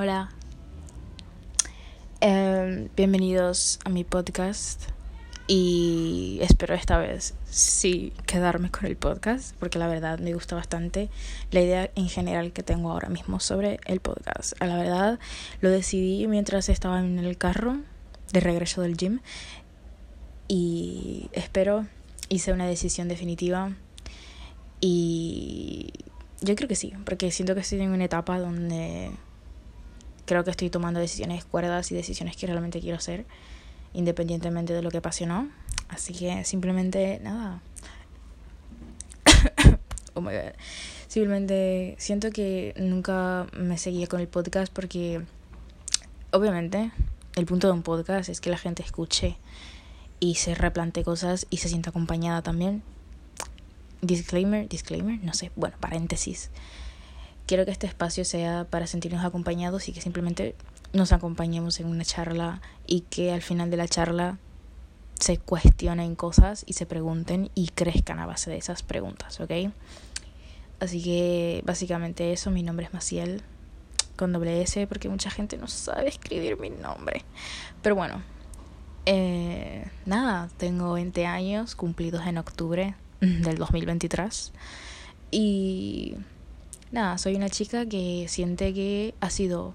Hola. Em, bienvenidos a mi podcast. Y espero esta vez sí quedarme con el podcast, porque la verdad me gusta bastante la idea en general que tengo ahora mismo sobre el podcast. A la verdad lo decidí mientras estaba en el carro de regreso del gym y espero hice una decisión definitiva y yo creo que sí, porque siento que estoy en una etapa donde creo que estoy tomando decisiones cuerdas y decisiones que realmente quiero hacer, independientemente de lo que pase o no. Así que simplemente, nada. oh my god. Simplemente siento que nunca me seguía con el podcast porque, obviamente, el punto de un podcast es que la gente escuche y se replante cosas y se sienta acompañada también. Disclaimer, disclaimer, no sé, bueno, paréntesis. Quiero que este espacio sea para sentirnos acompañados y que simplemente nos acompañemos en una charla y que al final de la charla se cuestionen cosas y se pregunten y crezcan a base de esas preguntas, ¿ok? Así que básicamente eso, mi nombre es Maciel con doble S porque mucha gente no sabe escribir mi nombre. Pero bueno, eh, nada, tengo 20 años cumplidos en octubre del 2023 y nada, soy una chica que siente que ha sido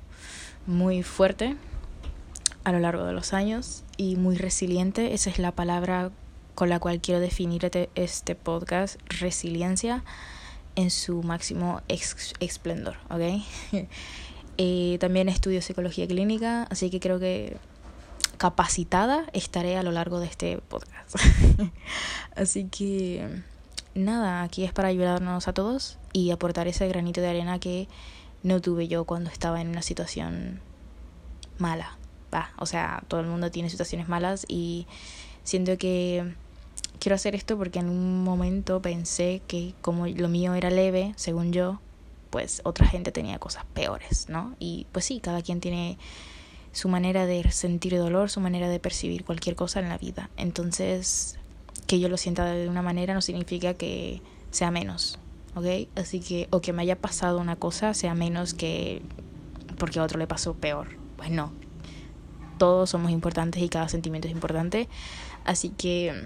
muy fuerte a lo largo de los años y muy resiliente. Esa es la palabra con la cual quiero definir este, podcast, resiliencia en su máximo esplendor, ¿ok? eh, también estudio psicología clínica, así que creo que capacitada estaré a lo largo de este podcast. así que nada, aquí es para ayudarnos a todos y aportar ese granito de arena que no tuve yo cuando estaba en una situación mala. Va, o sea, todo el mundo tiene situaciones malas y siento que quiero hacer esto porque en un momento pensé que como lo mío era leve, según yo, pues otra gente tenía cosas peores, ¿no? Y pues sí, cada quien tiene su manera de sentir dolor, su manera de percibir cualquier cosa en la vida. Entonces, que yo lo sienta de una manera no significa que sea menos, ¿ok? Así que, o que me haya pasado una cosa sea menos que porque a otro le pasó peor. Pues no. Todos somos importantes y cada sentimiento es importante. Así que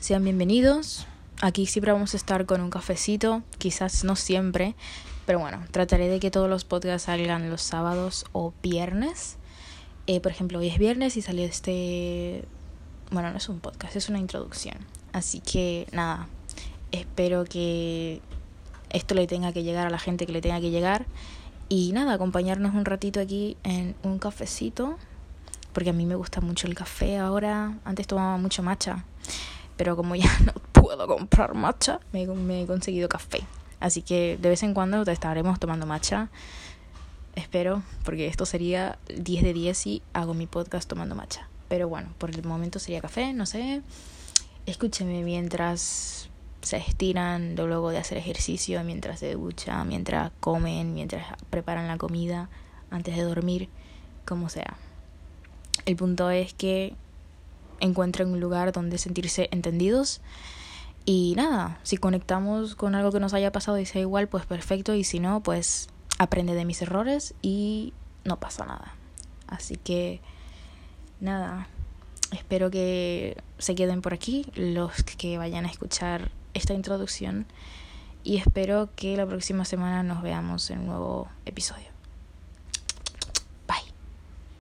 sean bienvenidos. Aquí siempre vamos a estar con un cafecito, quizás no siempre, pero bueno, trataré de que todos los podcasts salgan los sábados o viernes. Eh, por ejemplo, hoy es viernes y salió este bueno, no es un podcast, es una introducción. Así que nada, espero que esto le tenga que llegar a la gente que le tenga que llegar. Y nada, acompañarnos un ratito aquí en un cafecito. Porque a mí me gusta mucho el café ahora. Antes tomaba mucho matcha. Pero como ya no puedo comprar matcha, me, he conseguido café. Así que de vez en cuando te estaremos tomando matcha. Espero, porque esto sería 10 de 10 si hago mi podcast tomando matcha. Pero bueno, por el momento sería café, no sé. Escúcheme mientras se estiran luego de hacer ejercicio, mientras se ducha, mientras comen, mientras preparan la comida, antes de dormir, como sea. El punto es que encuentren un lugar donde sentirse entendidos. Y nada, si conectamos con algo que nos haya pasado y sea igual, pues perfecto. Y si no, pues aprende de mis errores y no pasa nada. Así que nada, espero que se queden por aquí los que vayan a escuchar esta introducción y espero que la próxima semana nos veamos en un nuevo episodio.